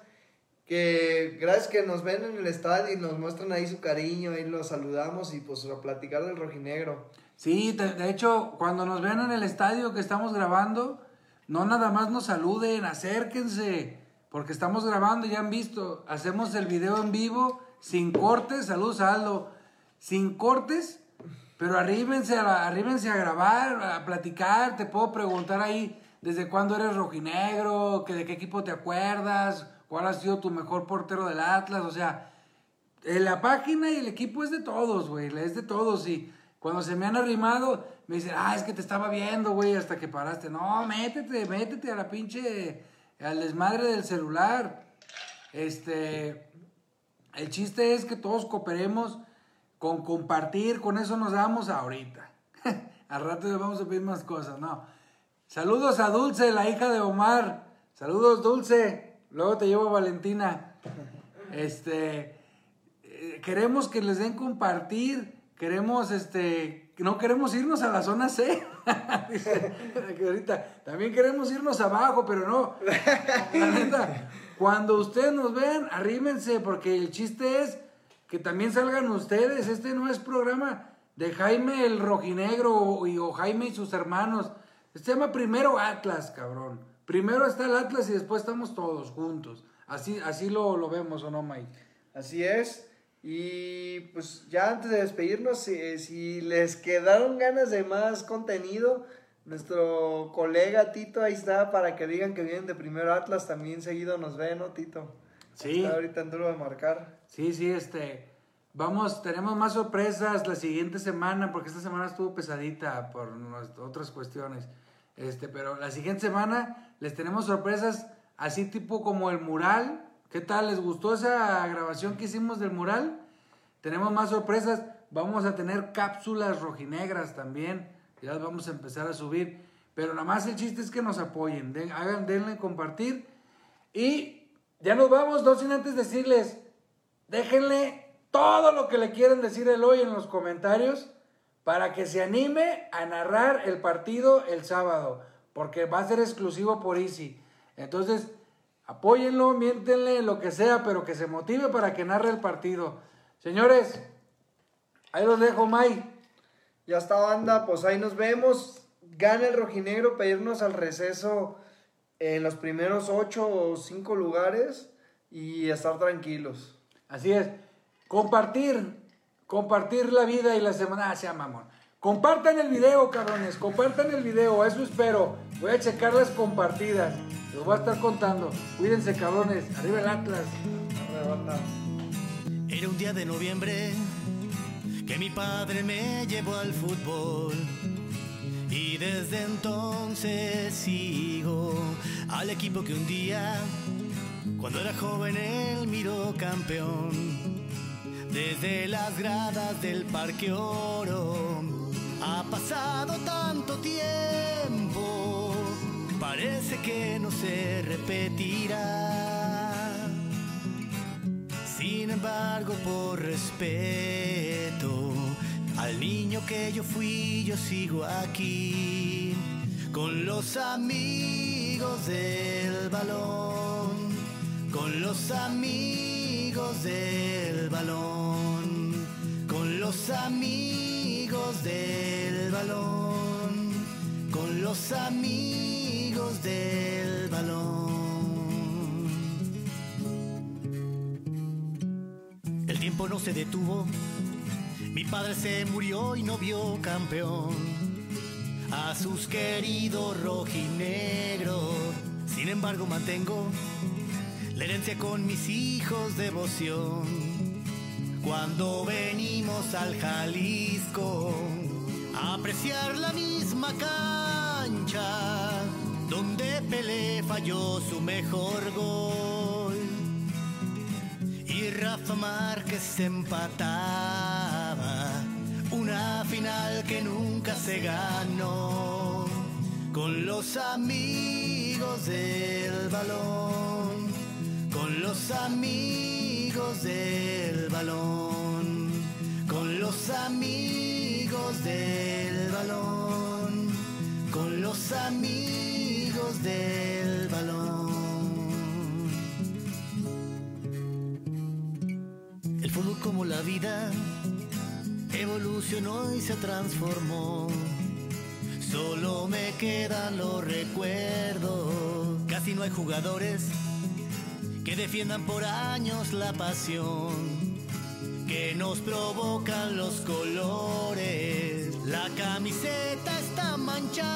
Speaker 2: Que gracias que nos ven en el estadio y nos muestran ahí su cariño, ahí los saludamos y pues a platicar del rojinegro.
Speaker 1: Sí, de, hecho, cuando nos ven en el estadio que estamos grabando, no nada más nos saluden, acérquense, porque estamos grabando, ya han visto, hacemos el video en vivo, sin cortes, saludos Aldo, sin cortes, pero arríbense a, a grabar, a platicar, te puedo preguntar ahí desde cuándo eres rojinegro, que de qué equipo te acuerdas, cuál ha sido tu mejor portero del Atlas, o sea, la página y el equipo es de todos, güey, es de todos y cuando se me han arrimado me dicen, ah, es que te estaba viendo, güey, hasta que paraste. No, métete, métete a la pinche, al desmadre del celular. Este, el chiste es que todos cooperemos con compartir, con eso nos damos ahorita. Al rato le vamos a pedir más cosas, no. Saludos a Dulce, la hija de Omar. Saludos, Dulce. Luego te llevo a Valentina. Este, eh, queremos que les den compartir. Queremos, este, no queremos irnos a la zona C. Dice, ahorita, también queremos irnos abajo, pero no. Cuando ustedes nos vean, arrímense, porque el chiste es que también salgan ustedes. Este no es programa de Jaime el Rojinegro o, o Jaime y sus hermanos. Este se llama primero Atlas, cabrón. Primero está el Atlas y después estamos todos juntos. Así, así lo, lo vemos, ¿o no, Mike?
Speaker 2: Así es. Y pues ya antes de despedirnos, si, si, les quedaron ganas de más contenido, nuestro colega Tito ahí está para que digan que vienen de primero Atlas. También seguido nos ve, ¿no, Tito?
Speaker 1: Sí.
Speaker 2: Está ahorita en duro de marcar.
Speaker 1: Sí, sí, este. Vamos, tenemos más sorpresas la siguiente semana, porque esta semana estuvo pesadita por otras cuestiones. Este, pero la siguiente semana les tenemos sorpresas así tipo como el mural. ¿Qué tal? ¿Les gustó esa grabación que hicimos del mural? Tenemos más sorpresas. Vamos a tener cápsulas rojinegras también. Ya las vamos a empezar a subir. Pero nada más el chiste es que nos apoyen. hagan, denle compartir. Y ya nos vamos, no sin antes decirles, déjenle todo lo que le quieran decir el hoy en los comentarios para que se anime a narrar el partido el sábado, porque va a ser exclusivo por Easy. Entonces, apóyenlo, miéntenle, lo que sea, pero que se motive para que narre el partido. Señores, ahí los dejo, May.
Speaker 2: Ya está, banda, pues ahí nos vemos. Gana el rojinegro, pedirnos al receso en los primeros ocho o cinco lugares y estar tranquilos.
Speaker 1: Así es. Compartir, compartir la vida y la semana, ah, sea mamón. Compartan el video, cabrones. Compartan el video. Eso espero. Voy a checar las compartidas. Los voy a estar contando. Cuídense, cabrones. Arriba el Atlas.
Speaker 3: Era un día de noviembre que mi padre me llevó al fútbol. Y desde entonces sigo al equipo que un día, cuando era joven, él miró campeón. Desde las gradas del Parque Oro ha pasado tanto tiempo, parece que no se repetirá. Sin embargo, por respeto al niño que yo fui, yo sigo aquí con los amigos del balón, con los amigos del balón, los amigos del balón, con los amigos del balón. El tiempo no se detuvo mi padre se murió y no vio campeón a sus queridos rojinegros. Sin embargo, mantengo la herencia con mis hijos devoción. Cuando venimos al Jalisco a apreciar la misma cancha donde Pelé falló su mejor gol y Rafa Márquez empataba una final que nunca se ganó con los amigos del balón, con los amigos del balón, con los amigos del balón, con los amigos del balón. El fútbol como la vida evolucionó y se transformó. Solo me quedan los recuerdos. Casi no hay jugadores que defiendan por años la pasión que nos provocan los colores. La camiseta está manchada,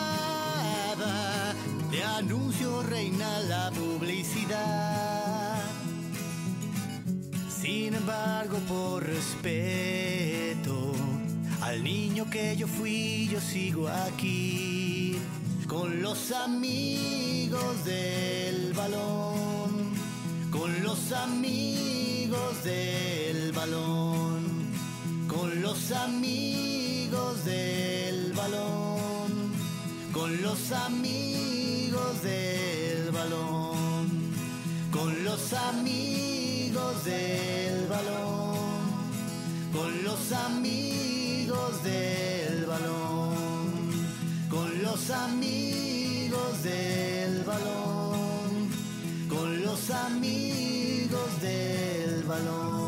Speaker 3: de anuncio reina la publicidad. Sin embargo, por respeto al niño que yo fui, yo sigo aquí con los amigos del balón, con los amigos del balón, con los amigos del balón, con los amigos del balón, con los amigos del balón, con los amigos del balón, con los amigos del balón, los amigos del balón.